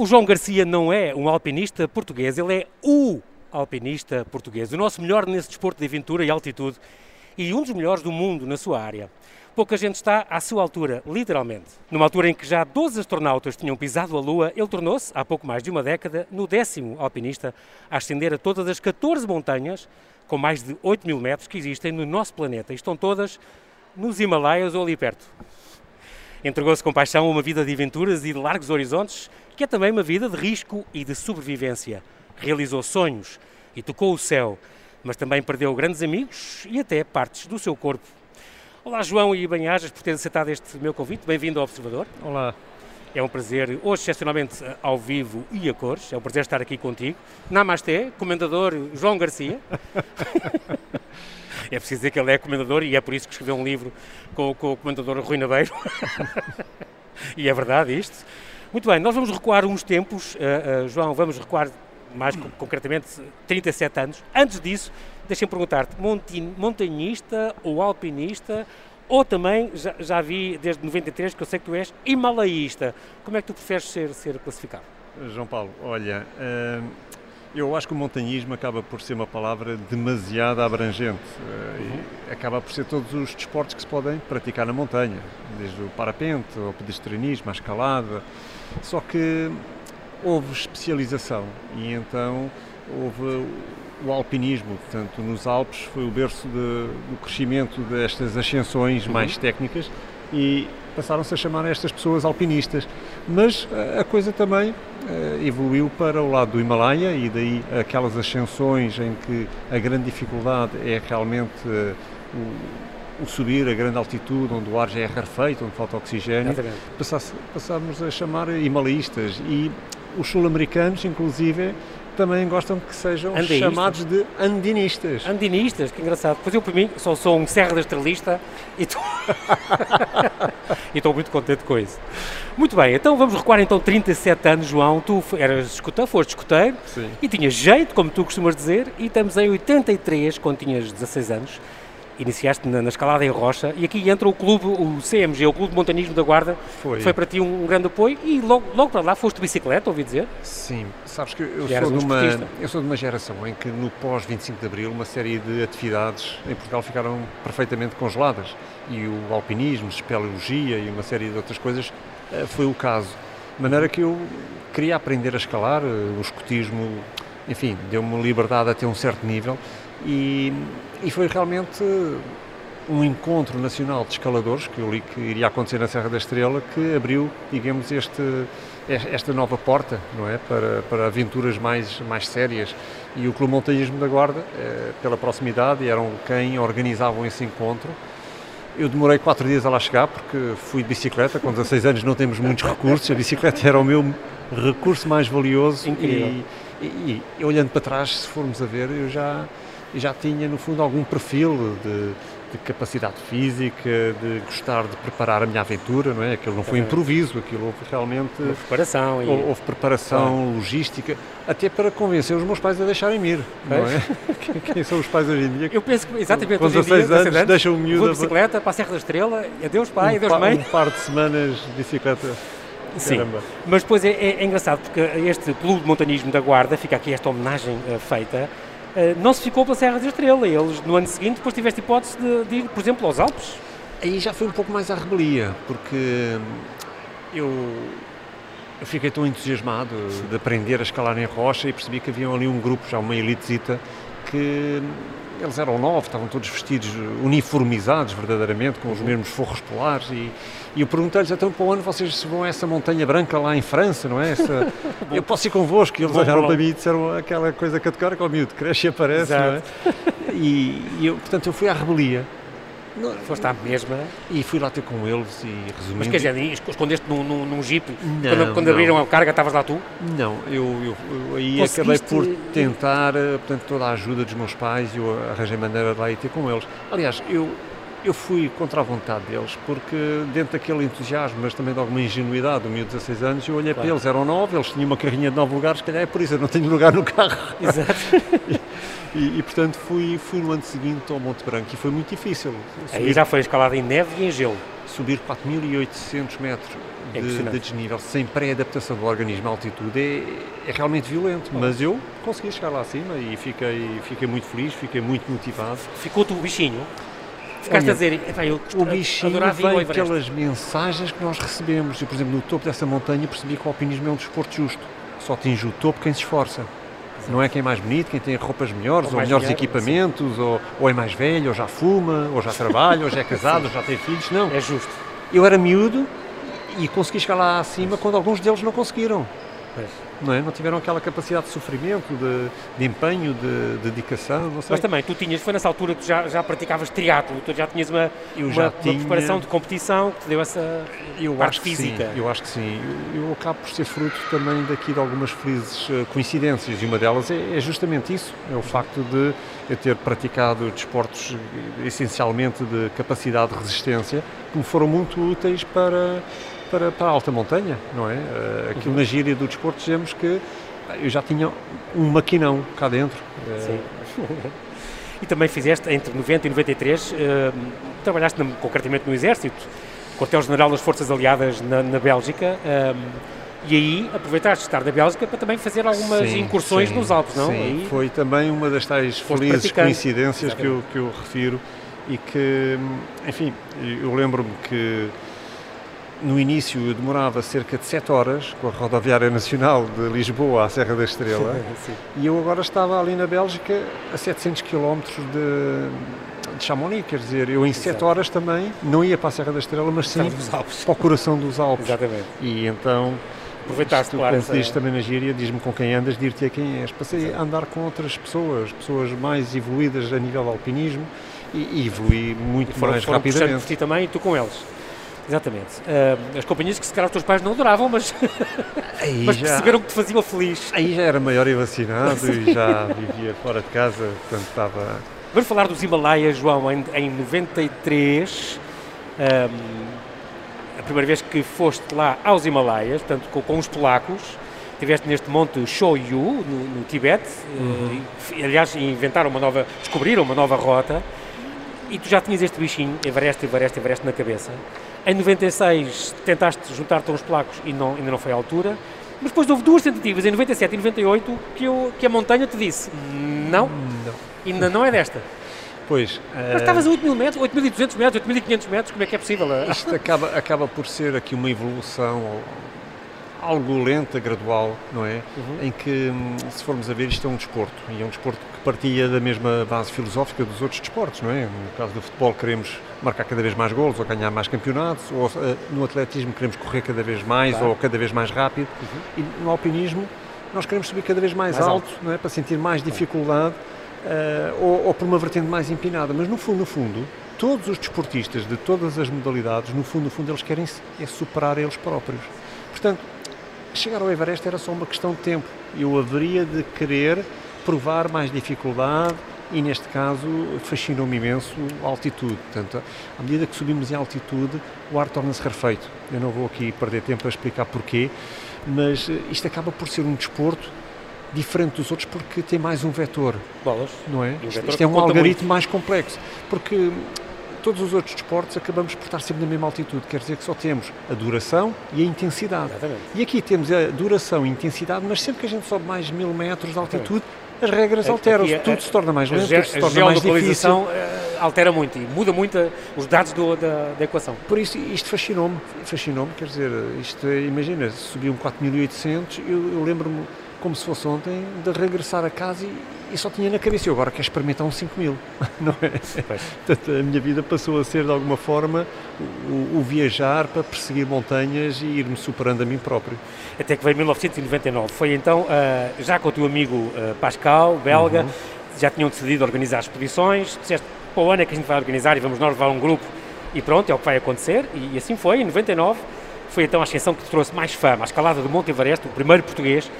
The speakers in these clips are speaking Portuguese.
O João Garcia não é um alpinista português, ele é o alpinista português, o nosso melhor nesse desporto de aventura e altitude e um dos melhores do mundo na sua área. Pouca gente está à sua altura, literalmente. Numa altura em que já 12 astronautas tinham pisado a Lua, ele tornou-se, há pouco mais de uma década, no décimo alpinista a ascender a todas as 14 montanhas com mais de 8 mil metros que existem no nosso planeta. E estão todas nos Himalaias ou ali perto. Entregou-se com paixão a uma vida de aventuras e de largos horizontes, que é também uma vida de risco e de sobrevivência. Realizou sonhos e tocou o céu, mas também perdeu grandes amigos e até partes do seu corpo. Olá, João e Banhajas, por ter aceitado este meu convite. Bem-vindo ao Observador. Olá. É um prazer, hoje excepcionalmente ao vivo e a cores, é um prazer estar aqui contigo. Namasté, comendador João Garcia. é preciso dizer que ele é comendador e é por isso que escreveu um livro com, com o comendador Rui Nabeiro. e é verdade isto. Muito bem, nós vamos recuar uns tempos, uh, uh, João, vamos recuar mais concretamente 37 anos. Antes disso, deixem-me perguntar-te, montanhista ou alpinista, ou também, já, já, vi desde 93 que eu sei que tu és himalaísta. Como é que tu preferes ser, ser classificado? João Paulo, olha, hum, eu acho que o montanhismo acaba por ser uma palavra demasiado abrangente. Eh, uhum. Acaba por ser todos os desportos que se podem praticar na montanha, desde o parapente, ao pedestrianismo, à escalada. Só que houve especialização e então houve o alpinismo, portanto, nos Alpes foi o berço de, do crescimento destas ascensões uhum. mais técnicas e passaram-se a chamar estas pessoas alpinistas. Mas eh, a coisa também uh, evoluiu para o lado do Himalaia e daí aquelas ascensões em que a grande dificuldade é realmente uh, o, o, subir a grande altitude, onde o ar já é rarefeito, onde falta oxigênio, passámos a chamar himalaístas e os sul-americanos, inclusive, também gostam que sejam Andeístas. chamados de andinistas. Andinistas, que engraçado. Pois eu, por mim, só sou um Serra da Estrelista e estou muito contente com isso. Muito bem, então vamos recuar então 37 anos, João. Tu eras escuteiro, foste escuteiro e tinhas jeito, como tu costumas dizer, e estamos em 83, quando tinhas 16 anos iniciaste na, na, escalada em rocha e aqui entra o clube, o CMG, o Clube de Montanismo da Guarda, foi, foi para ti um, um, grande apoio e logo, logo para lá foste de bicicleta, ouvi dizer? Sim, sabes que eu sou, de uma, eu sou de uma geração em que no pós-25 de Abril uma série de atividades em Portugal ficaram perfeitamente congeladas e o alpinismo, espeleologia e uma série de outras coisas eh, foi o caso. De maneira que eu queria aprender a escalar, eh, o escotismo, enfim, deu-me liberdade até um certo nível e, e foi realmente um encontro nacional de escaladores, que eu li que iria acontecer na Serra da Estrela, que abriu, digamos, este, esta nova porta, não é, para, para aventuras mais, mais sérias. E o Clube Montanhismo da Guarda, eh, pela proximidade, eram quem organizavam esse encontro. Eu demorei quatro dias a lá chegar, porque fui de bicicleta, com 16 anos não temos muitos recursos, a bicicleta era o meu recurso mais valioso. Incrível. E, e, e olhando para trás, se formos a ver, eu já já tinha, no fundo, algum perfil de, de, capacidade física, de gostar de preparar a minha aventura, não é? Aquilo não foi improviso, aquilo houve realmente... Houve preparação. E... Houve preparação, logística, até para convencer os meus pais a deixarem-me ir, não é? Quem são os pais hoje em dia? Eu penso que, exatamente, com 16 anos, anos, deixam o miúdo... Vou de bicicleta para a Serra da Estrela, adeus pai, um adeus mãe. Um par de semanas de bicicleta. Sim, Caramba. mas depois é, é, é, engraçado porque este clube de montanismo da Guarda, fica aqui esta homenagem uh, feita, não se ficou pela Serra da Estrela. Eles, no ano seguinte, depois tiveste hipótese de, de ir, por exemplo, aos Alpes. Aí já foi um pouco mais à rebelia, porque eu, eu fiquei tão entusiasmado de aprender a escalar em rocha e percebi que havia ali um grupo, já uma elitezita, que eles eram novos, estavam todos vestidos uniformizados verdadeiramente, com os mesmos forros polares e, e eu perguntei-lhes, então para o ano vocês vão a essa montanha branca lá em França, não é? Essa, eu posso ir convosco? E eles olharam para mim e disseram aquela coisa categórica, o miúdo, cresce e aparece, Exato. não é? E, e eu, portanto, eu fui à rebelia não, Foste à mesma? E fui lá ter com eles e resumindo... Mas quer dizer, escondeste num, num, num jeep? Não, quando, quando abriram a carga, estavas lá tu? Não, eu, eu, eu aí Conseguiste... acabei por tentar, eh, portanto, toda a ajuda dos meus pais e eu arranjei maneira de lá ir ter com eles. Aliás, eu, eu fui contra a vontade deles, porque dentro daquele entusiasmo, mas também de alguma ingenuidade, do meu 16 anos, eu olhei claro. para eles, eram nove, eles tinham uma carrinha de nove lugares, se calhar é por isso, eu não tenho lugar no carro. Exato. E, e, portanto fui, fui no ano seguinte ao Monte Branco e foi muito difícil. Subir, Aí já foi escalada em neve e em gelo. Subir 4.800 metros é de, de, desnível sem pré-adaptação do organismo à altitude é, é realmente violento. Mas eu consegui chegar lá acima e fiquei, fiquei muito feliz, fiquei muito motivado. Ficou-te o bichinho? Ficaste Olha, a dizer, eu o bichinho vem pelas mensagens que nós recebemos. Eu, por exemplo, no topo dessa montanha percebi que o alpinismo é um desporto justo. Só atinge o topo quem se esforça. Não é quem é mais bonito, quem tem roupas melhores, ou, ou melhores equipamentos, ou, ou, é mais velho, ou já fuma, ou já trabalha, ou já é casado, ou já tem filhos. Não. É justo. Eu era miúdo e consegui chegar lá acima quando alguns deles não conseguiram. Pois não, é? não tiveram aquela capacidade de sofrimento, de, de empenho, de, de, dedicação. Mas também, tu tinhas, foi nessa altura que já, já praticavas triatlo, tu já tinhas uma, uma, já tinha... uma preparação de competição que te deu essa eu parte acho física. Sim, eu acho que sim. Eu, eu, acabo por ser fruto também daqui de algumas felizes eh, coincidências e uma delas é, é justamente isso, é o facto de eu ter praticado desportos eh, essencialmente de capacidade de resistência que me foram muito úteis para para, para a alta montanha, não é? Uh, aquilo uhum. na gíria do desporto dizemos que eu já tinha um maquinão cá dentro. Uh, Sim. e também fizeste, entre 90 e 93, uh, eh, trabalhaste na, concretamente no Exército, quartel-general das Forças Aliadas na, na Bélgica, e aí aproveitaste de estar na Bélgica para também fazer algumas sim, incursões sim, nos Alpes, não? Sim, aí foi também uma das tais felizes coincidências que eu, que eu refiro e que, enfim, eu lembro-me que no início eu demorava cerca de 7 horas com a rodoviária nacional de Lisboa à Serra da Estrela e eu agora estava ali na Bélgica a 700 km de, de Chamonix, quer dizer, eu em 7 horas também não ia para a Serra da Estrela, mas sim para o coração dos Alpes. Exatamente. E então aproveitaste claro, como diz também na gíria, diz-me com quem andas, dir-te a quem és. Passei a andar com outras pessoas, pessoas mais evoluídas a nível de alpinismo e, e evoluí muito e mais rapidamente. por ti também e tu com eles. Exatamente. Uh, as companhias que se calhar os teus pais não adoravam, mas, mas já, perceberam que te faziam feliz. Aí já era maior e vacinado e já vivia fora de casa, portanto estava... Vamos falar dos Himalaias, João, em, em 93, um, a primeira vez que foste lá aos Himalaias, portanto com, com os polacos, estiveste neste monte Shoyu, no, no Tibete, uhum. uh, aliás inventaram uma nova, descobriram uma nova rota, e tu já tinhas este bichinho, Everest, Everest, Everest na cabeça. Em 96 tentaste juntar-te aos polacos e não, ainda não foi à altura. Mas depois houve duas tentativas, em 97 e 98, que, eu, que a montanha te disse: não, não. ainda não é desta. Pois. Mas estavas a 8 mil metros, 8.200 metros, 8.500 metros, como é que é possível? Isto acaba, acaba por ser aqui uma evolução algo lenta, gradual, não é? Uhum. Em que, hum, se formos a ver, isto é um desporto, e é um desporto que partia da mesma base filosófica dos outros desportos, não é? No caso do futebol queremos marcar cada vez mais golos ou ganhar mais campeonatos, ou uh, no atletismo queremos correr cada vez mais claro. ou cada vez mais rápido, uhum. e no alpinismo nós queremos subir cada vez mais, mais alto, alto, não é? Para sentir mais dificuldade uh, ou, ou por uma vertente mais empinada, mas no fundo, no fundo, todos os desportistas de todas as modalidades, no fundo, no fundo, eles querem é superar eles próprios. Portanto, chegar ao Everest era só uma questão de tempo. Eu haveria de querer provar mais dificuldade e, neste caso, fascinou-me imenso a altitude. Portanto, à medida que subimos em altitude, o ar torna-se rarefeito. Eu não vou aqui perder tempo a explicar porquê, mas eh, isto acaba por ser um desporto diferente dos outros porque tem mais um vetor. Bolas. Não é? Isto, isto é um algoritmo muito. mais complexo. Porque todos os outros desportos acabamos por estar sempre na mesma altitude, quer dizer que só temos a duração e a intensidade. Exatamente. E aqui temos a duração e a intensidade, mas sempre que a gente sobe mais mil metros de altitude, as regras alteram-se, tudo se torna mais lento, tudo se torna mais difícil. Eh, altera muito e muda muito os dados do, da, da, equação. Por isso, isto fascinou-me, fascinou-me, quer dizer, isto, imagina, subiu um 4800, eu, eu lembro-me como se fosse ontem, de regressar a casa e, e só tinha na cabeça, eu agora quero experimentar um 5 mil, não é? Portanto, a minha vida passou a ser, de alguma forma, o, o viajar para perseguir montanhas e ir-me superando a mim próprio. Até que veio 1999, foi então, uh, já com o teu amigo uh, Pascal, belga, uhum. já tinham decidido organizar expedições, disseste, para o ano é que a gente vai organizar e vamos nós levar um grupo e pronto, é o que vai acontecer, e, e assim foi, em 99, foi então a ascensão que te trouxe mais fama, a escalada do Monte Everest, o primeiro português,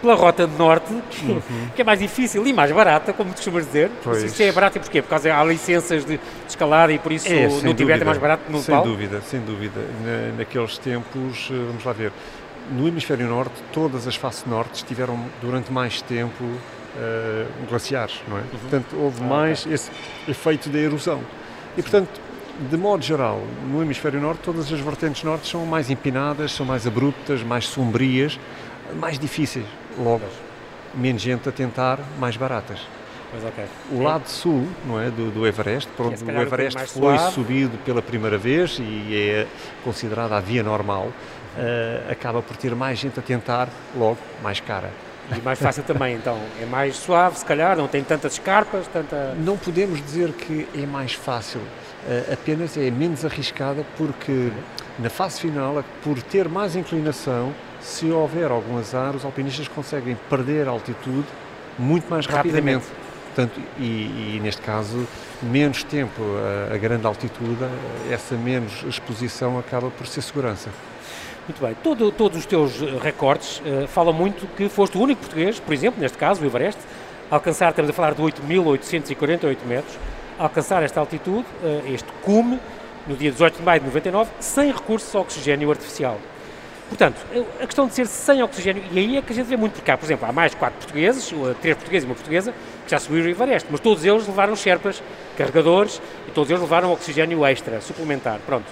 pela rota de norte, que, uhum. que, é mais difícil e mais barata, como costumas dizer. Pois. Isso é barato e porquê? Por causa há licenças de, de escalada e por isso é, no Tibete é mais barato no Sem dúvida, sem dúvida. Na, naqueles tempos, eh, vamos lá ver, no hemisfério norte, todas as faces norte estiveram durante mais tempo uh, glaciares, não é? Uhum. Portanto, houve ah, mais okay. esse efeito da erosão. E, portanto, de modo geral, no hemisfério norte, todas as vertentes norte são mais empinadas, são mais abruptas, mais sombrias, mais difíceis. Logo, menos gente a tentar, mais baratas. Okay. O lado sul, não é, do, do Everest, por onde o Everest foi suave. subido pela primeira vez e é considerada a via normal, uh, acaba por ter mais gente a tentar, logo mais cara. E mais fácil também, então. É mais suave, se calhar, não tem tantas escarpas, tanta... Não podemos dizer que é mais fácil, uh, apenas é menos arriscada porque na fase final, por ter mais inclinação, se houver algum azar, os alpinistas conseguem perder altitude muito mais rapidamente. rapidamente. Portanto, e, e, neste caso, menos tempo a, a, grande altitude, essa menos exposição acaba por ser segurança. Muito bem. Todo, todos os teus eh, recordes uh, falam muito que foste o único português, por exemplo, neste caso, o Everest, a alcançar, estamos a falar de 8.848 metros, a alcançar esta altitude, uh, este cume, no dia 18 de maio de 99, sem recurso a oxigênio artificial. Portanto, a questão de ser sem oxigênio, e aí é que a gente vê muito por cá. Por exemplo, há mais quatro portugueses, três portugueses e uma portuguesa, que já subiram o Everest, mas todos eles levaram sherpas, carregadores, e todos eles levaram oxigênio extra, suplementar. Pronto.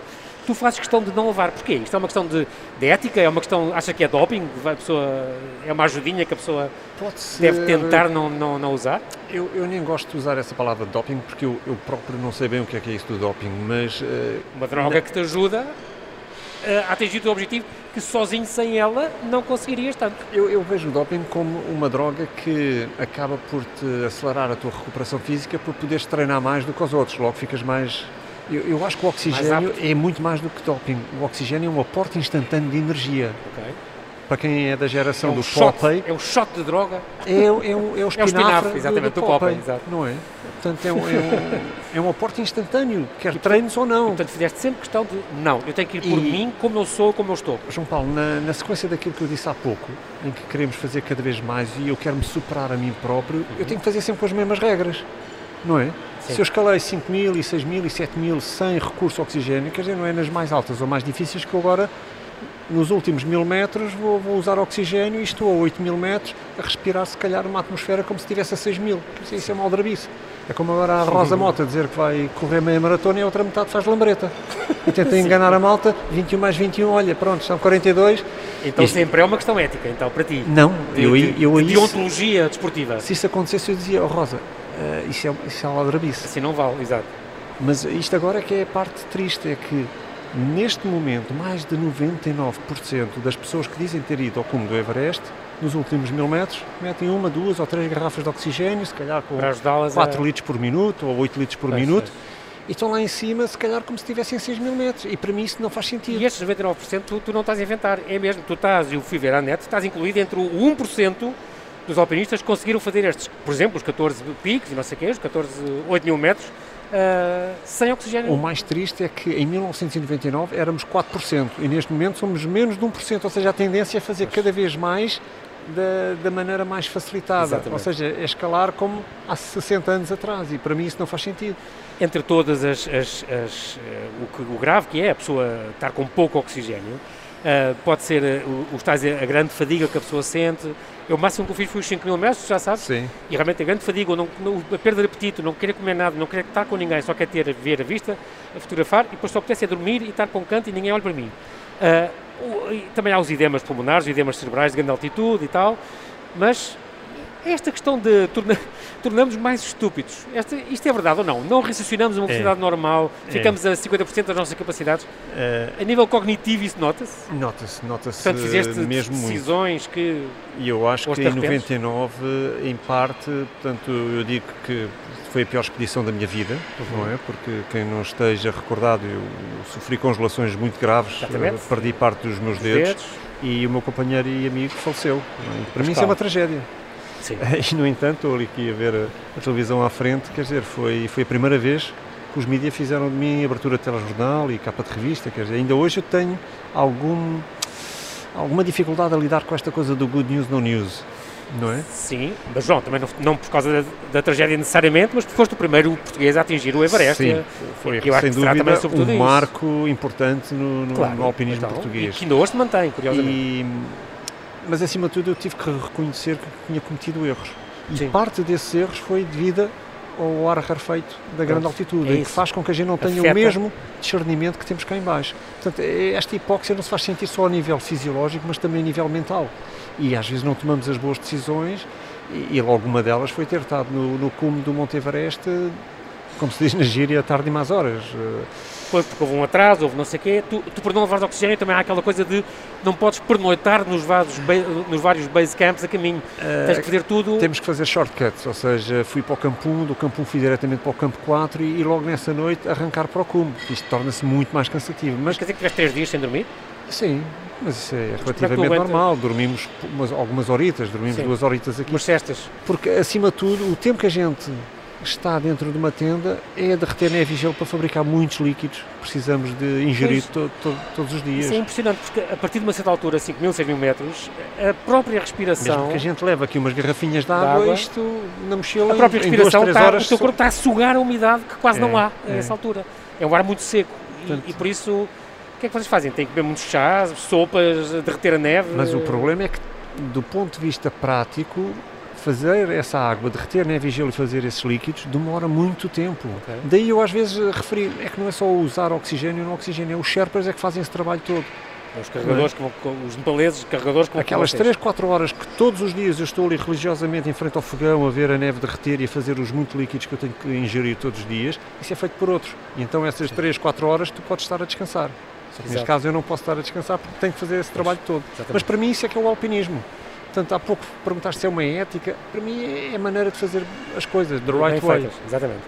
Tu fazes questão de não levar. Porquê? Isto é uma questão de, de ética? É uma questão, acha que é doping? A pessoa, é uma ajudinha que a pessoa deve tentar não, não, não usar? Eu, eu nem gosto de usar essa palavra doping porque eu, eu próprio não sei bem o que é que é isso do doping, mas... Uh, uma droga na... que te ajuda a atingir o teu objetivo que sozinho, sem ela, não conseguirias tanto. Eu, eu, vejo o doping como uma droga que acaba por te acelerar a tua recuperação física por poderes treinar mais do que os outros, logo ficas mais... Eu, eu acho que o oxigênio é muito mais do que doping. O oxigênio é um aporte instantâneo de energia. Okay para quem é da geração é um do shot, Popeye. É um shot de droga. É, é, o, é o espinafre, é o espinafre exatamente, do, do Popeye, Popeye, não é? Portanto, é um, é um, é um aporte instantâneo, quer e, treinos ou não. Portanto, fizeste sempre questão de, não, eu tenho que ir por e, mim, como eu sou, como eu estou. João Paulo, na, na, sequência daquilo que eu disse há pouco, em que queremos fazer cada vez mais e eu quero me superar a mim próprio, uhum. eu tenho que fazer sempre com as mesmas regras, não é? Sim. Se eu escalei 5 mil e 6 mil e 7 mil sem recurso oxigênio, quer dizer, não é nas mais altas ou mais difíceis que eu agora nos últimos mil metros vou, vou, usar oxigênio e estou a 8 mil metros a respirar se calhar uma atmosfera como se estivesse a 6 mil. Isso é uma aldrabice. É como agora a Rosa Mota dizer que vai correr meia maratona e a outra metade faz lambreta. E tenta enganar a malta, 21 mais 21, olha, pronto, são 42. Então Isto... sempre é uma questão ética, então, para ti. Não, de, eu, de, eu, de deontologia desportiva. Se isso acontecesse, eu dizia, oh Rosa, uh, isso, é, isso é uma aldrabice. Assim não vale, exato. Mas isto agora é que é a parte triste, é que Neste momento, mais de 99% das pessoas que dizem ter ido ao cume do Everest, nos últimos mil metros, metem uma, duas ou três garrafas de oxigênio, se calhar com 4 a... litros por minuto ou 8 litros por pois minuto, e estão lá em cima, se calhar como se estivessem 6 mil metros. E para mim isso não faz sentido. E estes 99% tu, tu não estás a inventar, é mesmo. Tu estás, eu fui ver a net, estás incluído entre o 1% dos alpinistas que conseguiram fazer estes, por exemplo, os 14 picos e não sei o quê, os 14, 8 mil metros, uh, sem oxigênio. O mais triste é que em 1999 éramos 4% e neste momento somos menos de 1%, ou seja, a tendência é fazer cada vez mais da, da maneira mais facilitada, Exatamente. ou seja, é escalar como há 60 anos atrás e para mim isso não faz sentido. Entre todas as, as, as uh, o, que, o grave que é a pessoa estar com pouco oxigênio, uh, pode ser uh, o, o, a grande fadiga que a pessoa sente, eu, o máximo que eu fiz foi os 5 mil metros, já sabes? Sim. E realmente a grande fadiga, não, não, a perda de apetite, não querer comer nada, não querer estar com ninguém, só quer ter, ver a vista, a fotografar e depois só apetece é dormir e estar com um canto e ninguém olha para mim. Uh, também há os edemas pulmonares, os edemas cerebrais de grande altitude e tal, mas esta questão de torna, tornamos mais estúpidos. Esta, isto é verdade ou não? Não raciocinamos uma velocidade é. normal, é. ficamos é. a 50% das nossas capacidades. É. A nível cognitivo isso nota-se? Nota-se, nota-se Portanto, fizeste mesmo decisões muito. que... E eu acho que em 99, em parte, portanto, eu digo que foi a pior expedição da minha vida, uhum. não é? Porque quem não esteja recordado, eu sofri congelações muito graves, Exatamente. perdi parte dos meus dedos, dedos, e o meu companheiro e amigo faleceu. É? Para mim isso é uma tragédia. Sim. E, no entanto, ali aqui a ver a, a, televisão à frente, quer dizer, foi, foi a primeira vez que os mídias fizeram de mim abertura de telejornal e capa de revista, quer dizer, ainda hoje eu tenho algum, alguma dificuldade a lidar com esta coisa do good news, no news. Não é? Sim, mas João, também não, não por causa da, da, tragédia necessariamente, mas porque foste o primeiro português a atingir o Everest. Sim, foi que eu sem dúvida um marco importante no, no, claro, no alpinismo então, português. E que ainda hoje mantém, curiosamente. E, mas acima de tudo eu tive que reconhecer que tinha cometido erros. E Sim. parte desses erros foi devida ao ar rarefeito da grande Pronto, altitude, é em que faz com que a gente não tenha Afeta. o mesmo discernimento que temos cá em baixo. Portanto, é- esta hipóxia não se faz sentir só a nível fisiológico, mas também a nível mental. E às vezes não tomamos as boas decisões e, e logo uma delas foi ter estado no, no cume do Monte Everest, como se diz na gíria, tarde e más horas. Foi porque houve um atraso, houve não sei o quê. Tu, tu por não levares oxigênio também há aquela coisa de não podes pernoitar nos vários, ba- nos vários base camps a caminho. Tens que fazer tudo. Temos que fazer shortcuts, ou seja, fui para o campo 1, do campo 1 fui diretamente para o campo 4 e, e logo nessa noite arrancar para o cume. Isto torna-se muito mais cansativo. Mas quer dizer que tiveste três dias sem dormir? sim, mas isso é é relativamente normal. Dormimos umas, algumas horitas, dormimos Sim. duas horitas aqui. Umas cestas. Porque, acima de tudo, o tempo que a gente está dentro de uma tenda é de reter neve e gelo para fabricar muitos líquidos que precisamos de ingerir to- to- todos os dias. Isso é impressionante, porque a partir de uma certa altura, 5 mil, 6 mil metros, a própria respiração. Mesmo que a gente leve aqui umas garrafinhas de De água, água. isto na mochila A própria duas, respiração, três está, horas o teu corpo está a sugar a umidade que quase É, não há a é. essa altura. É um ar muito seco. E- Portanto- e, por isso, o que é que vocês fazem? Têm que beber muitos chás, sopas, derreter a neve? Mas o problema é que, do ponto de vista prático, fazer essa água, derreter neve e gelo e fazer esses líquidos, demora muito tempo. Ok. Daí eu às vezes referi, é que não é só usar oxigênio no oxigênio, é os Sherpas é que fazem esse trabalho todo. Os carregadores, que vão, os nepaleses, carregadores que Aquelas vocês. 3, 4 horas que todos os dias eu estou ali religiosamente em frente ao fogão a ver a neve derreter e a fazer os muito líquidos que eu tenho que ingerir todos os dias, isso é feito por outros. E então essas 3, 4 horas tu podes estar a descansar. Só que neste caso eu não posso estar a descansar porque tenho que fazer esse trabalho todo. Exatamente. Mas para mim isso é que é o alpinismo. Portanto, há pouco perguntaste se é uma ética, para mim é a maneira de fazer as coisas, the right way. exatamente.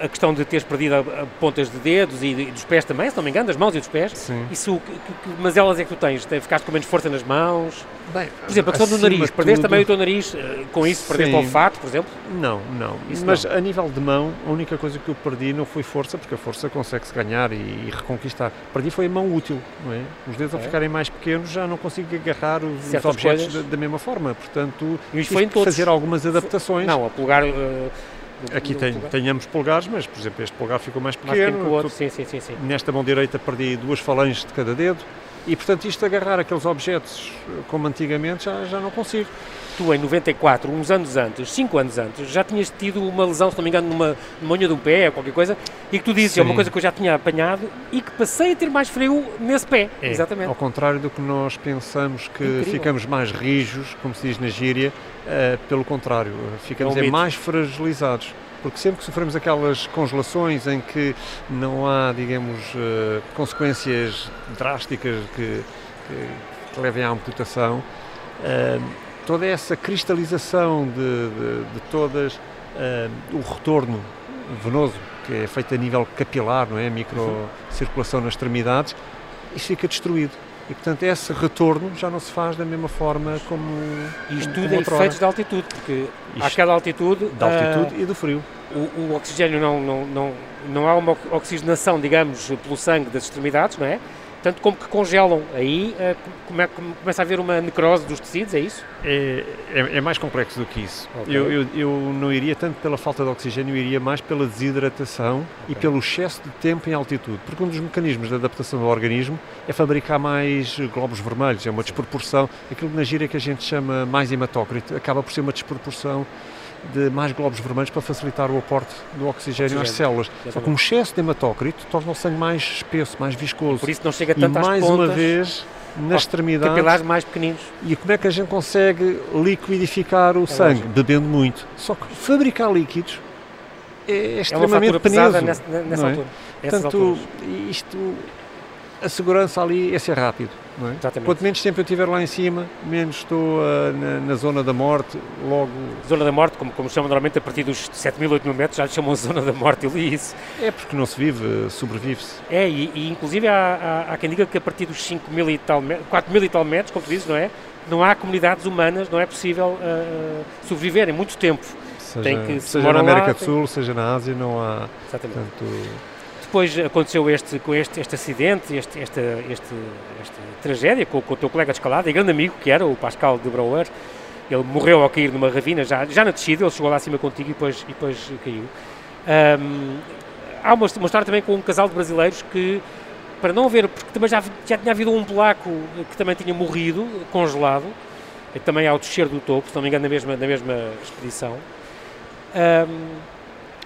A questão de teres perdido a, a pontas de dedos e, de- e dos pés também, se não me engano, das mãos e dos pés. Sim. Isso, que, que, mazelas é que tu tens? Te- Ficaste com menos força nas mãos? Bem, Por exemplo, a questão do acima nariz. de Perdeste tudo- também o teu nariz, eh, com isso perdeste o Sim. olfato, por exemplo? Não, não. Isso Mas não. a nível de mão, a única coisa que eu perdi não foi força, porque a força consegue-se ganhar e, e reconquistar. Perdi foi a mão útil, não é? Os dedos ao É. ficarem mais pequenos já não consigo agarrar os, Certas objetos da, da mesma forma. Portanto, E isso tive foi em que todos. fazer algumas adaptações. Não, a polegar. eh, Aqui no tem, polegar. tenhamos polegares, mas, por exemplo, este polegar ficou mais mais pequeno pequeno. que o outro. tu- Sim, sim, sim. sim. Nesta mão direita perdi duas falanges de cada dedo. E, portanto, isto agarrar aqueles objetos eh, como antigamente já, já não consigo. Tu, em 94, uns anos antes, 5 anos antes, já tinhas tido uma lesão, se não me engano, numa, numa unha de um pé ou qualquer coisa, e que tu dizes, é uma Sim. coisa que eu já tinha apanhado e que passei a ter mais frio nesse pé. Exatamente. Ao contrário do que nós pensamos que Incrível. ficamos mais rijos, como se diz na gíria, eh, pelo contrário, eh, ficamos É é mais fragilizados. Porque sempre que sofremos aquelas congelações em que não há, digamos, eh, consequências drásticas que, que- que levem à amputação, eh, toda essa cristalização de, de- de todas, eh, o retorno venoso, que é feito a nível capilar, não é? Microcirculação nas extremidades, isso fica destruído. E, portanto, esse retorno já não se faz da mesma forma como, Isto como tudo é efeitos de altitude, porque Isto àquela altitude, da altitude e do frio. o, o oxigênio não, não, não, não há uma oxigenação, digamos, pelo sangue das extremidades, não é? Tanto como que congelam. Aí ah, come- come- começa a haver uma necrose dos tecidos, é isso? É, é, é mais complexo do que isso. Ok. Eu, eu, eu não iria tanto pela falta de oxigênio, eu iria mais pela desidratação e pelo excesso de tempo em altitude. Porque um dos mecanismos de adaptação do organismo é fabricar mais globos vermelhos, é uma desproporção. Aquilo na gíria que a gente chama mais hematócrito acaba por ser uma desproporção de mais globos vermelhos para facilitar o aporte do oxigênio, às Oxigênio. células. Só que Exatamente. um excesso de hematócrito torna o sangue mais espesso, mais viscoso. Por isso não chega e tanto às mais pontas, uma vez, na extremidade, capilares mais pequeninos. e como é que a gente consegue liquidificar o sangue? lógico. Bebendo muito. Só que fabricar líquidos é, É uma extremamente fatura pesada penoso. nessa, nessa é? altura. Portanto, isto, a segurança ali é ser rápido. É? Quanto menos tempo eu estiver lá em cima, menos estou ah, na, na zona da morte, logo... Zona da morte, como, como chamam normalmente a partir dos 7 mil, 8 mil metros, já lhe chamam zona da morte, eu li isso. É porque não se vive, sobrevive-se. É, e, e inclusive há, há, há quem diga que a partir dos 5 mil e tal, met- 4 mil e tal metros, como tu dizes, não é? Não há comunidades humanas, não é possível ah, sobreviver em muito tempo. Seja, Tem seja na América lá, do tem- Sul, seja na Ásia, não há Exatamente. tanto... Depois aconteceu este, com este, este acidente, este, esta, este, esta tragédia com, com o teu colega de escalada e grande amigo que era, o Pascal de Brouwer. Ele morreu ao cair numa ravina, já, já na descida, ele chegou lá acima contigo e depois, e depois caiu. Ahm, há uma, uma história também com um casal de brasileiros que, para não haver, porque também já, já tinha havido um polaco que também tinha morrido, congelado, também ao descer do topo, se não me engano, na mesma, na mesma expedição. Um,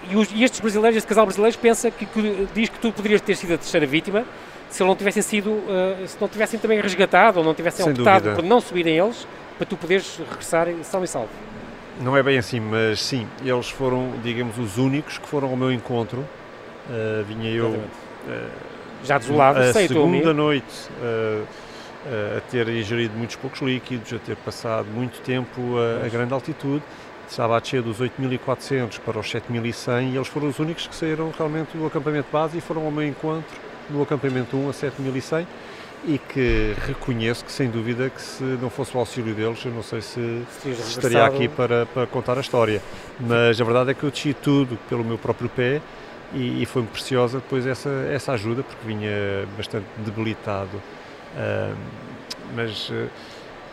e, os, e, estes brasileiros, este casal brasileiro, pensa que, que, diz que tu poderias ter sido a terceira vítima se não tivessem sido, uh, se não tivessem também resgatado ou não tivessem Sem optado dúvida. por não subirem eles para tu poderes regressar são e salvo. Não é bem assim, mas sim, eles foram, digamos, os únicos que foram ao meu encontro. Uh, vinha eu uh, já desolado, a segunda noite a ter ingerido muitos poucos líquidos, a ter passado muito tempo a, a grande altitude estava a descer dos 8.400 para os 7.100 e eles foram os únicos que saíram realmente do acampamento base e foram ao meu encontro no acampamento 1 a 7.100 e que reconheço que sem dúvida que se não fosse o auxílio deles eu não sei se, se estaria aqui para, para contar a história. Mas a verdade é que eu desci tudo pelo meu próprio pé e, e foi-me preciosa depois essa, essa ajuda porque vinha bastante debilitado. Uh, mas uh,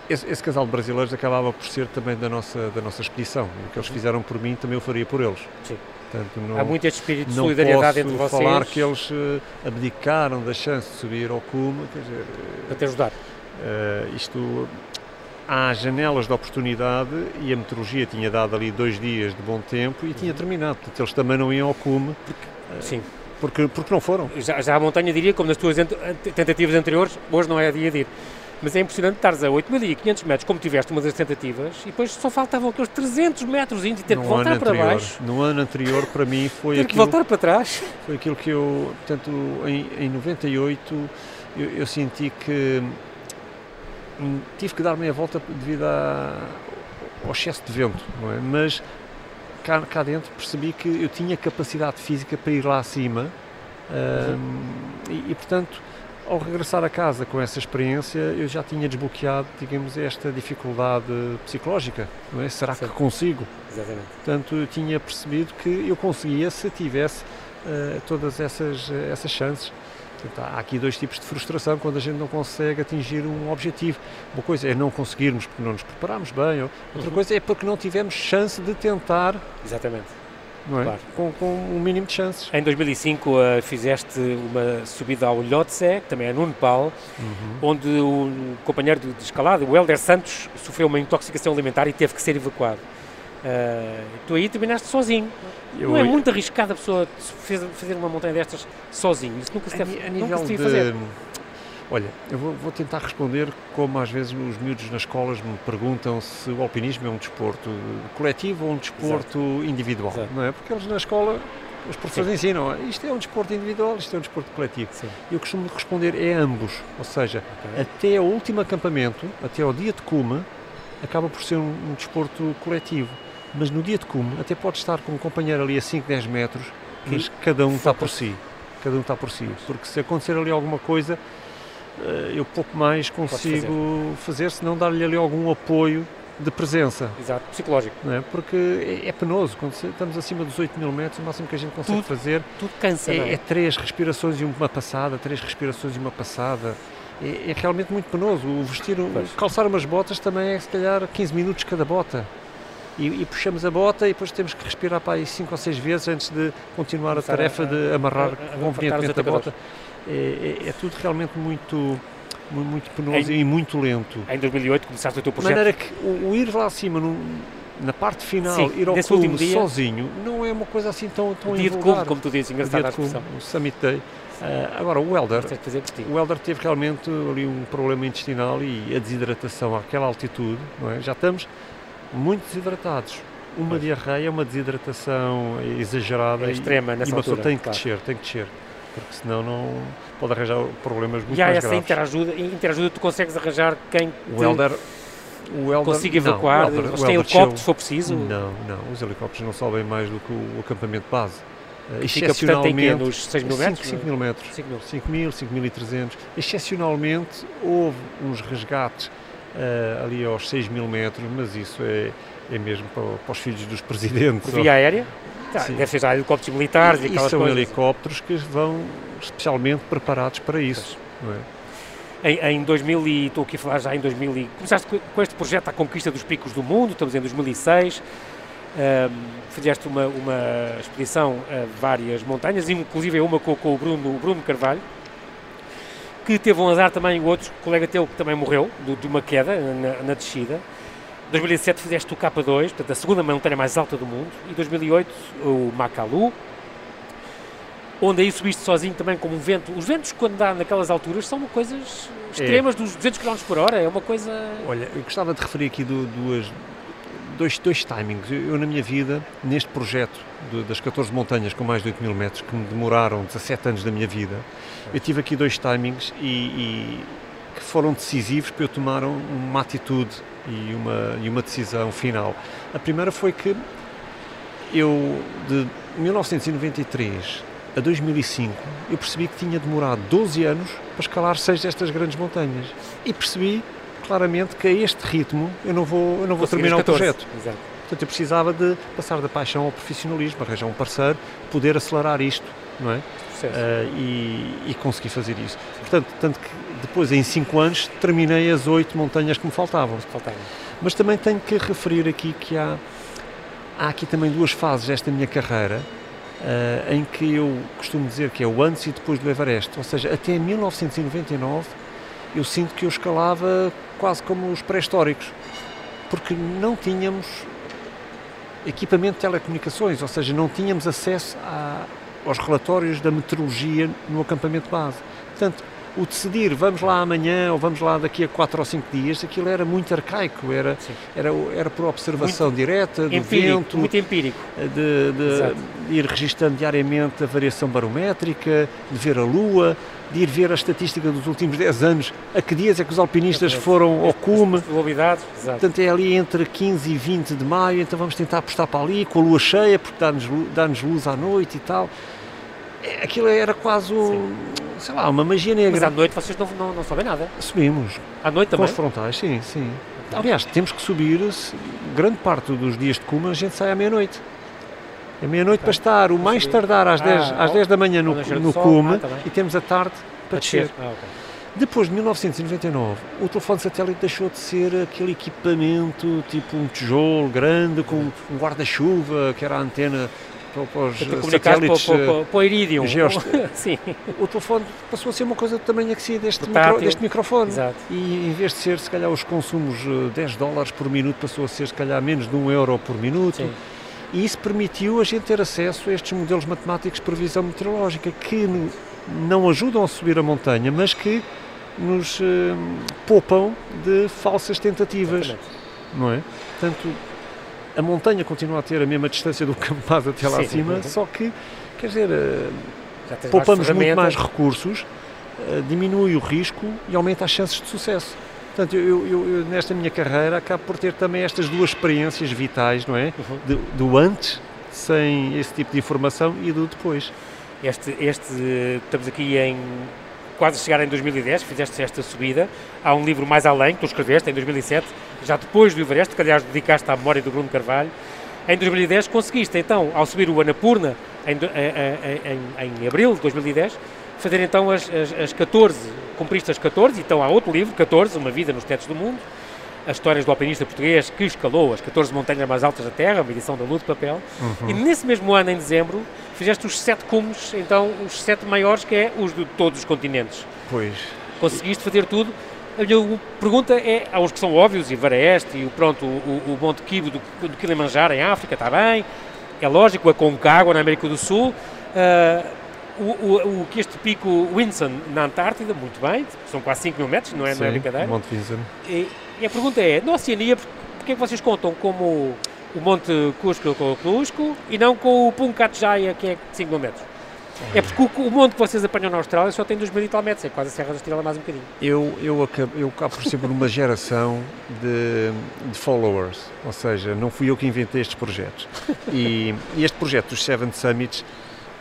esse, esse, casal de brasileiros acabava por ser também da nossa, da nossa expedição. O que eles fizeram por mim também eu faria por eles. Sim. Portanto, não, Há muito este espírito de solidariedade entre vocês. Não falar que eles uh, abdicaram da chance de subir ao cume. Quer dizer, uh, Para te ajudar. Uh, isto, há janelas de oportunidade e a meteorologia tinha dado ali dois dias de bom tempo e uhum. tinha terminado. Portanto, eles também não iam ao cume. Porque, Sim. Porque, porque não foram. Já, já a montanha diria, como nas tuas tentativas anteriores, hoje não é dia de ir. Mas é impressionante estares a 8.500 metros, como tiveste uma das tentativas, e depois só faltavam aqueles 300 metros e ter no que voltar para anterior, baixo. No ano anterior, para mim, foi ter aquilo... que voltar para trás. Foi aquilo que eu, portanto, em, em 98, eu, eu senti que hum, tive que dar meia volta devido a, ao excesso de vento, não é? Mas cá, cá dentro percebi que eu tinha capacidade física para ir lá acima uhum. e, e, portanto ao regressar a casa com essa experiência, eu já tinha desbloqueado, digamos, esta dificuldade psicológica, não é? Será Sim. que consigo? Exatamente. Portanto, eu tinha percebido que eu conseguia se tivesse uh, todas essas, uh, essas chances. Portanto, há aqui dois tipos de frustração quando a gente não consegue atingir um objetivo. Uma coisa é não conseguirmos porque não nos preparamos bem, outra uhum. coisa é porque não tivemos chance de tentar. Exatamente não é? Claro. Com, com um mínimo de chances. Em 2005 uh, fizeste uma subida ao Lhotse, que também é no Nepal, uhum. onde o companheiro de, de escalada, o Helder Santos, sofreu uma intoxicação alimentar e teve que ser evacuado. Uh, tu aí terminaste sozinho. Eu, não é muito arriscado a pessoa fazer uma montanha destas sozinho. Isso nunca se deve, a, a nunca se de, fazer. Olha, eu vou, vou, tentar responder como às vezes os miúdos nas escolas me perguntam se o alpinismo é um desporto coletivo ou um desporto Exato. individual, Exato. não é? Porque eles na escola, os professores Sim. ensinam, ah, isto é um desporto individual, isto é um desporto coletivo. Sim. Eu costumo responder é ambos, ou seja, okay. até o último acampamento, até ao dia de cume, acaba por ser um, um desporto coletivo. Mas no dia de cume, até pode estar com um companheiro ali a 5, 10 metros, mas cada um está por si. Cada um está por si. Porque se acontecer ali alguma coisa, eu pouco mais consigo fazer. fazer, se não dar-lhe ali algum apoio de presença. Exato, psicológico. Não é? Porque é, é penoso, quando estamos acima dos 8 mil metros, o máximo que a gente consegue tudo, fazer tudo cansa, é, é? é, três respirações e uma passada, três respirações e uma passada. É, é realmente muito penoso. O vestir, o, calçar umas botas também é se calhar 15 minutos cada bota. E, e, puxamos a bota e depois temos que respirar para aí 5 ou 6 vezes antes de continuar Começar a tarefa a, de amarrar a, a, convenientemente a bota é, é, é tudo realmente muito muito penoso em, e muito lento. Em 2008 começaste o teu projeto? De maneira que o, o ir lá acima, no, na parte final, Sim, ir ao clube dia, sozinho, não é uma coisa assim tão, tão dia de clube, como tu dizes, engraçado a expressão. O Summit Day. Uh, agora, o Helder, o Helder teve realmente ali um problema intestinal e a desidratação àquela altitude, não é? já estamos muito desidratados. Uma pois. diarreia, uma desidratação exagerada é extrema nessa e uma pessoa tem que claro. descer, tem que descer porque senão não pode arranjar problemas muito e há essa graves. interajuda, interajuda tu consegues arranjar quem o Elder, o Elder, consiga evacuar, não, o Elder, tem helicópteros se for preciso? Não, não, os helicópteros não sobem mais do que o, acampamento base. Uh, excepcionalmente, portanto, nos 6 mil metros? 5 mil metros. 5 mil. 5 mil, 5.300. Excepcionalmente, houve uns resgates uh, ali aos 6 mil metros, mas isso é, é mesmo para, para os filhos dos presidentes. Por via aérea? Tá, deve ser já helicópteros militares e, e aquelas são coisas. helicópteros que vão especialmente preparados para isso. É? Em, em 2000 e estou aqui a falar já em 2000 e começaste com este projeto a conquista dos picos do mundo, estamos em 2006, um, fizeste uma, uma expedição a várias montanhas, inclusive uma com, com o, Bruno, o Bruno Carvalho, que teve um azar também, o outro colega teu que também morreu, do, de uma queda na, na descida, 2007 fizeste o K2, portanto a segunda montanha mais alta do mundo, e 2008 o Makalu, onde aí subiste sozinho também como um vento. Os ventos, quando dá naquelas alturas, são coisas extremas é. dos 200 km por hora, é uma coisa... Olha, eu gostava de referir aqui do, duas, dois, dois timings. Eu, eu, na minha vida, neste projeto de, das 14 montanhas com mais de 8 mil metros, que me demoraram 17 anos da minha vida, eu tive aqui dois timings e, e que foram decisivos para eu tomar uma atitude e uma, e uma decisão final. A primeira foi que eu, de 1993 a 2005, eu percebi que tinha demorado 12 anos para escalar seis destas grandes montanhas. E percebi claramente que a este ritmo eu não vou, eu não vou terminar o projeto. Exato. Portanto, eu precisava de passar da paixão ao profissionalismo, arranjar um parceiro, poder acelerar isto, não é? Uh, e, e conseguir fazer isso. Portanto, tanto que depois, em 5 anos, terminei as 8 montanhas que me faltavam. faltavam. Mas também tenho que referir aqui que há, há aqui também duas fases desta minha carreira uh, em que eu costumo dizer que é o antes e depois do Everest. Ou seja, até 1999 eu sinto que eu escalava quase como os pré-históricos, porque não tínhamos equipamento de telecomunicações, ou seja, não tínhamos acesso a, aos relatórios da meteorologia no acampamento base. Portanto, o decidir vamos lá amanhã ou vamos lá daqui a 4 ou 5 dias, aquilo era muito arcaico, era, era, era por observação muito direta do empírico, vento, muito empírico. De, de, de, ir registando diariamente a variação barométrica, de ver a lua, de ir ver a estatística dos últimos 10 anos, a que dias é que os alpinistas foram ao cume. Portanto, é ali entre 15 e 20 de maio, então vamos tentar apostar para ali, com a lua cheia, porque dá-nos dá luz à noite e tal. Aquilo era quase um, sei lá, uma magia negra. Mas à noite vocês não, não, não sabem nada? Subimos. À noite também? Com os frontais, sim, sim. Aliás, temos que subir, grande parte dos dias de Cuma a gente sai à meia-noite. É meia-noite para estar o mais tardar às, ah, 10, às 10 da manhã no, no Cume ah, e temos a tarde para descer. Ah, okay. Depois de 1999, o telefone satélite deixou de ser aquele equipamento tipo um tijolo grande com um guarda-chuva, que era a antena para os satélites para, para, para o Iridium. Geost... Sim. O telefone passou a ser uma coisa também aquecida deste, micro, deste microfone. Exato. E em vez de ser, se calhar, os consumos 10 eh, dólares por minuto, passou a ser, se calhar, menos de 1 euro por minuto. Sim. E isso permitiu a gente ter acesso a estes modelos matemáticos de previsão meteorológica que não ajudam a subir a montanha, mas que nos uh, poupam de falsas tentativas. Exatamente. Não é? Portanto, a montanha continua a ter a mesma distância do Campaz até lá Sim. acima, só que, quer dizer, uh, poupamos mais muito mais recursos, uh, diminui o risco e aumenta as chances de sucesso. Portanto, eu, eu, eu, nesta minha carreira acabo por ter também estas duas experiências vitais, não é? Uhum. De, do antes, sem esse tipo de informação, e do depois. Este, este estamos aqui em quase chegar em 2010, fizeste esta subida. Há um livro mais além que tu escreveste em 2007, já depois do Everest, que aliás dedicaste à memória do Bruno Carvalho. Em 2010 conseguiste então, ao subir o Annapurna, em, em, em, em abril de 2010, fazer então as, as, as 14, cumpriste as 14, então há outro livro, 14, Uma Vida nos Tetos do Mundo, as histórias do alpinista português que escalou as 14 montanhas mais altas da Terra, uma edição da Luz de Papel, uhum. e nesse mesmo ano, em dezembro, fizeste os sete cumes, então os sete maiores, que é os de todos os continentes. Pois. Conseguiste fazer tudo. A minha pergunta é, há uns que são óbvios, e Everest, e o, pronto, o, o Monte Kibo do, do Kilimanjaro em África, está bem, é lógico, a Concagua na América do Sul, uh, o, o, o, que este pico Winson na Antártida, muito bem, são quase 5 mil metros, não é, Sim, não é brincadeira. Monte Vinson. E, a pergunta é, na Oceania, porquê é que vocês contam como o Monte Cusco com o Cusco e não com o Punkat Jaya, que é 5 mil metros? É porque o, monte que vocês apanham na Austrália só tem 2 mil e tal metros, é quase a Serra da Estrela mais um bocadinho. Eu, eu, acabo, eu acabo por por uma geração de, de, followers, ou seja, não fui eu que inventei estes projetos. E, e este projeto dos Seven Summits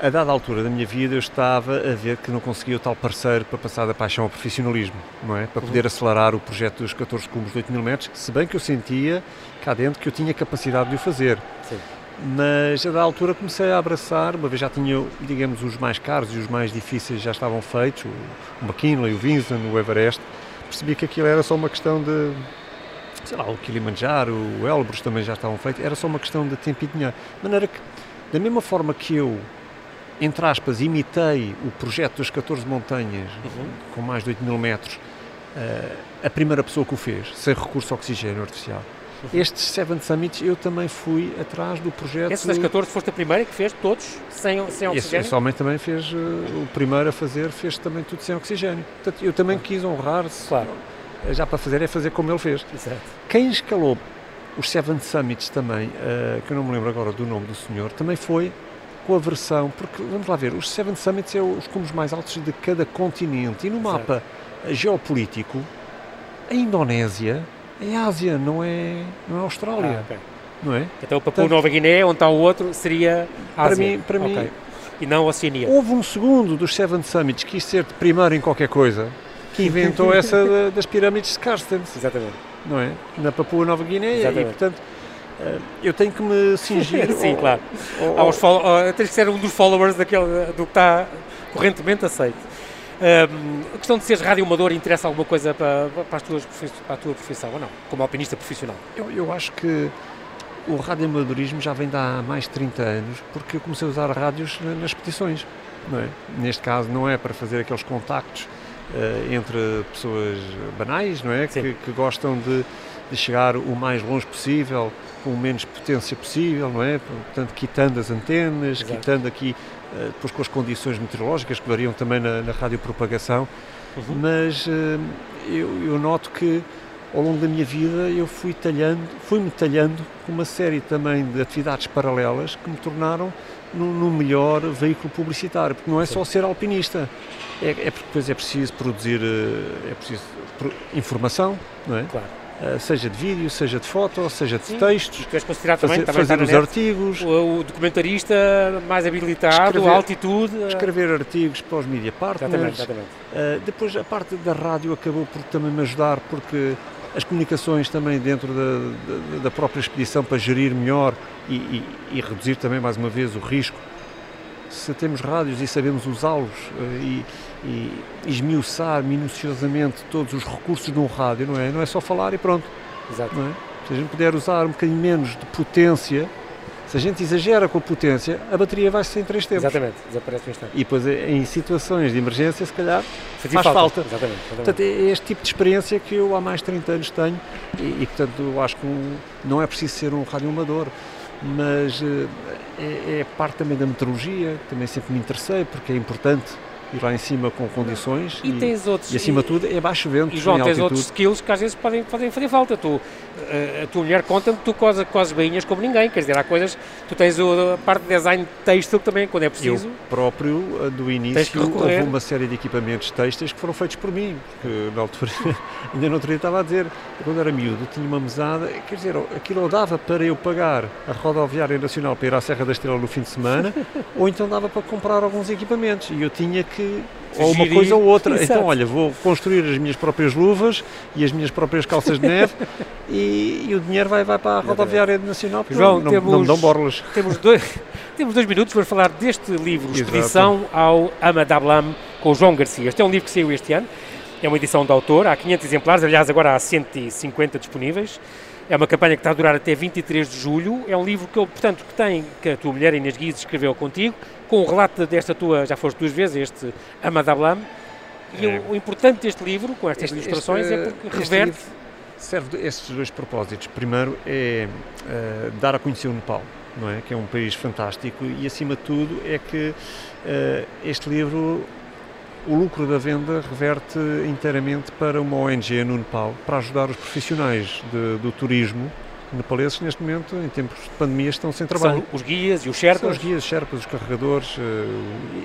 a dada altura da minha vida eu estava a ver que não conseguia o tal parceiro para passar da paixão ao profissionalismo, não é? Para uhum. poder acelerar o projeto dos 14 cubos de 8 mil metros, se bem que eu sentia cá dentro que eu tinha capacidade de o fazer. Sim. Mas a dada altura comecei a abraçar, uma vez já tinha, digamos, os mais caros e os mais difíceis já estavam feitos, o McKinley, o Vinson, o Everest, percebi que aquilo era só uma questão de, sei lá, o Kilimanjaro, o Elbrus também já estavam feitos, era só uma questão de tempo e dinheiro. De maneira que, da mesma forma que eu entre aspas, imitei o projeto das 14 montanhas, uhum. com mais de 8 mil metros, uh, a primeira pessoa que o fez, sem recurso a oxigênio artificial. Uhum. Estes Seven Summits eu também fui atrás do projeto. Esses das 14 foste a primeira que fez todos sem, sem oxigênio? Esse, esse homem também fez, uh, o primeiro a fazer, fez também tudo sem oxigênio. Portanto, eu também quis honrar-se. Claro. Já para fazer é fazer como ele fez. Exato. Quem escalou os Seven Summits também, uh, que eu não me lembro agora do nome do senhor, também foi com a versão, porque vamos lá ver, os Seven Summits é os cumes mais altos de cada continente e no Exato. mapa geopolítico, a Indonésia é Ásia, não é, não é Austrália. Ah, okay. Não é? Então, Papua Nova Guiné, onde está o outro, seria Ásia. Para mim, para okay. mim e não Oceania. Houve um segundo dos Seven Summits que quis ser primeiro em qualquer coisa, que inventou essa das pirâmides de Carstens. Exatamente. Não é? Na Papua Nova Guiné Exatamente. e, portanto, eu tenho que me cingir. Sim, ao, claro. Ao, ao, ao, tens que ser um dos followers daquele, do que está correntemente aceito. Um, a questão de seres radioamador interessa alguma coisa para, para, as tuas, para a tua profissão ou não? Como alpinista profissional? Eu, eu acho que o radioamadorismo já vem de há mais de 30 anos, porque eu comecei a usar rádios nas expedições. Não é? Neste caso, não é para fazer aqueles contactos uh, entre pessoas banais, não é? Que, que, gostam de, de chegar o mais longe possível, com o menos potência possível, não é? Portanto, quitando as antenas, Exato. quitando aqui, uh, depois com as condições meteorológicas que variam também na, na radiopropagação, uhum. mas uh, eu, eu, noto que ao longo da minha vida eu fui talhando, fui-me talhando com uma série também de atividades paralelas que me tornaram num, melhor veículo publicitário, porque não é Sim. só ser alpinista, é, é porque depois é preciso produzir, eh, é preciso informação, não é? Claro eh, seja de vídeo, seja de foto, seja de Sim, textos. Fazer, também, também fazer os artigos. O, o, documentarista mais habilitado, escrever, a altitude. Eh. Escrever artigos para os media partners. Exatamente, exatamente. Uh, depois a parte da rádio acabou por também me ajudar porque as comunicações também dentro da, da, da própria expedição para gerir melhor e, e, e reduzir também mais uma vez o risco se temos rádios e sabemos usá-los uh, e, e esmiuçar minuciosamente todos os recursos de um rádio, não é? Não é só falar e pronto. Exato. É? Se a gente puder usar um bocadinho menos de potência, se a gente exagera com a potência, a bateria vai-se em três tempos. Exatamente, desaparece no instante. E depois, em situações de emergência, se calhar, faz falta. falta. Exatamente, exatamente. Portanto, é este tipo de experiência que eu há mais de 30 anos tenho e, e portanto, eu acho que um, não é preciso ser um radioamador mas eh, é, é, parte também da meteorologia, também sempre me interessei, porque é importante ir lá em cima com condições e, e, outros, e acima de tudo é baixo vento. E João, tens altitude. outros skills que às vezes podem, podem fazer falta. Tu, eh, a tua mulher conta-me que tu cozes, cozes bainhas como ninguém, quer dizer, há coisas, tu tens a parte de design têxtil também, quando é preciso. Eu próprio, eh, do início, houve uma série de equipamentos têxteis que foram feitos por mim, porque na altura, ainda não teria estava a dizer, quando era miúdo, tinha uma mesada, quer dizer, aquilo dava para eu pagar a rodoviária nacional para ir à Serra da Estrela no fim de semana, ou então dava para comprar alguns equipamentos, e eu tinha que ou uma coisa ou outra. Exato. Então, olha, vou construir as minhas próprias luvas e as minhas próprias calças de neve e, e, o dinheiro vai, vai para a rodoviária nacional. João, não, temos, não me dão borlas. Temos dois, temos dois minutos para falar deste livro, Expedição ao Amadablam, com João Garcia. Este é um livro que saiu este ano. É uma edição de autor, há 500 exemplares, aliás, agora há 150 disponíveis. É uma campanha que está a durar até 23 de julho. É um livro que, portanto, que tem, que a tua mulher Inês Guiz escreveu contigo, com o relato desta tua, já foste duas vezes, este Amadablam. E é. o, importante deste livro, com estas este, ilustrações, este, é porque reverte... Serve estes dois propósitos. Primeiro é uh, dar a conhecer o Nepal, não é? Que é um país fantástico e, acima de tudo, é que uh, este livro o lucro da venda reverte inteiramente para uma ONG no Nepal para ajudar os profissionais de, do turismo nepaleses neste momento, em tempos de pandemia, estão sem trabalho. São os guias e os sherpas? São os guias, sherpas, os carregadores eh,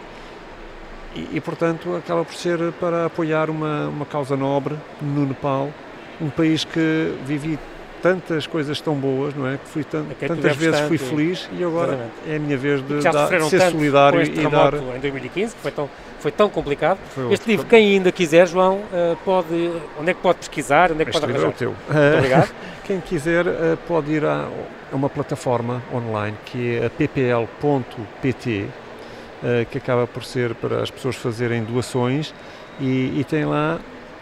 e, e, portanto, acaba por ser para apoiar uma, uma causa nobre no Nepal, um país que vivi tantas coisas tão boas, não é? Que fui tan tantas vezes fui feliz e agora Exatamente. é a minha vez de, dar, de ser solidário e dar. Em 2015, que foi tão, foi tão complicado. Foi este livro, quem ainda quiser, João, uh, pode, onde é que pode pesquisar, onde é que este pode arranjar? É o teu. Muito obrigado. quem quiser uh, pode ir a, a, uma plataforma online que é a ppl.pt, eh, que acaba por ser para as pessoas fazerem doações e, e tem lá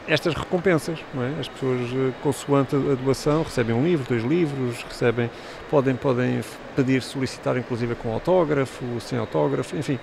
estas recompensas. É? As pessoas, eh, consoante a doação, recebem um livro, dois livros, recebem, podem, podem pedir, solicitar, inclusive com autógrafo, sem autógrafo, enfim,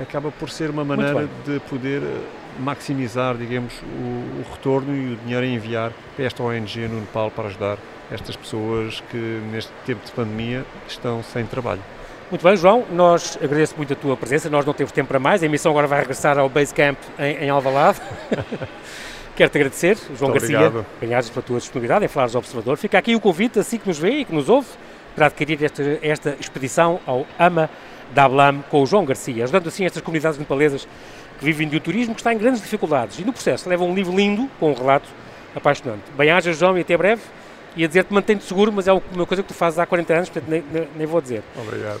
acaba por ser uma maneira de poder eh, maximizar, digamos, o, o, retorno e o dinheiro a enviar para esta ONG no Nepal para ajudar estas pessoas que neste tempo de pandemia estão sem trabalho. Muito bem, João, nós agradecemos muito a tua presença, nós não temos tempo para mais, a emissão agora vai regressar ao Basecamp em, em Alvalade. Quero-te agradecer, João Muito Garcia, obrigado. ganhares pela tua disponibilidade em Falares do Observador. Fica aqui o convite, assim que nos vê e que nos ouve, para adquirir esta, esta expedição ao AMA da Ablam com o João Garcia, ajudando assim estas comunidades nepalesas que vivem do turismo, que está em grandes dificuldades. E no processo leva um livro lindo, com um relato apaixonante. Bem-aja, João, e até breve. E a dizer-te mantém-te seguro, mas é uma coisa que tu fazes há 40 anos, portanto nem, nem vou dizer. Obrigado.